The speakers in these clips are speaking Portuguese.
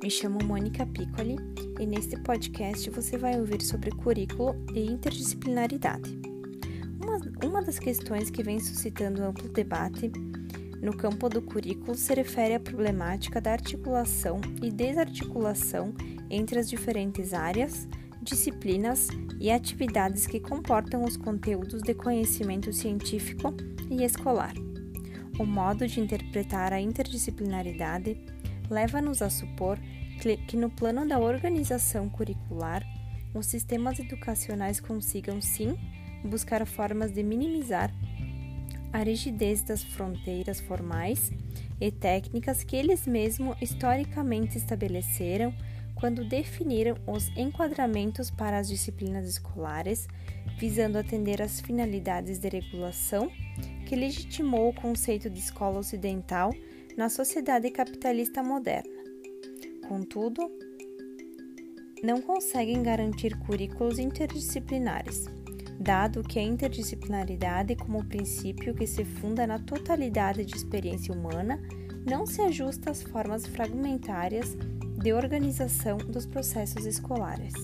Me chamo Mônica Piccoli e neste podcast você vai ouvir sobre currículo e interdisciplinaridade. Uma, uma das questões que vem suscitando amplo debate no campo do currículo se refere à problemática da articulação e desarticulação entre as diferentes áreas, disciplinas e atividades que comportam os conteúdos de conhecimento científico e escolar. O modo de interpretar a interdisciplinaridade leva-nos a supor que, no plano da organização curricular, os sistemas educacionais consigam, sim, buscar formas de minimizar a rigidez das fronteiras formais e técnicas que eles mesmos historicamente estabeleceram quando definiram os enquadramentos para as disciplinas escolares, visando atender às finalidades de regulação que legitimou o conceito de escola ocidental na sociedade capitalista moderna. Contudo, não conseguem garantir currículos interdisciplinares, dado que a interdisciplinaridade, como princípio que se funda na totalidade de experiência humana, não se ajusta às formas fragmentárias de organização dos processos escolares.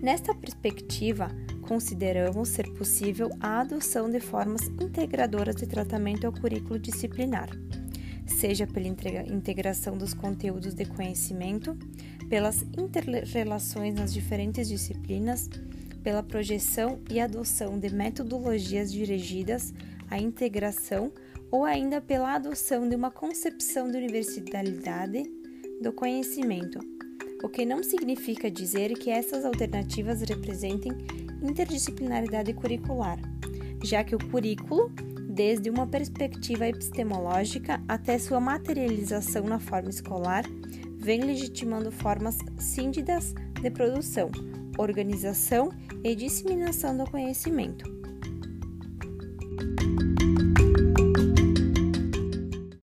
Nesta perspectiva, consideramos ser possível a adoção de formas integradoras de tratamento ao currículo disciplinar, seja pela integração dos conteúdos de conhecimento, pelas interrelações nas diferentes disciplinas, pela projeção e adoção de metodologias dirigidas à integração ou ainda pela adoção de uma concepção de universalidade do conhecimento, o que não significa dizer que essas alternativas representem interdisciplinaridade curricular, já que o currículo, desde uma perspectiva epistemológica até sua materialização na forma escolar, vem legitimando formas síndidas de produção, organização e disseminação do conhecimento.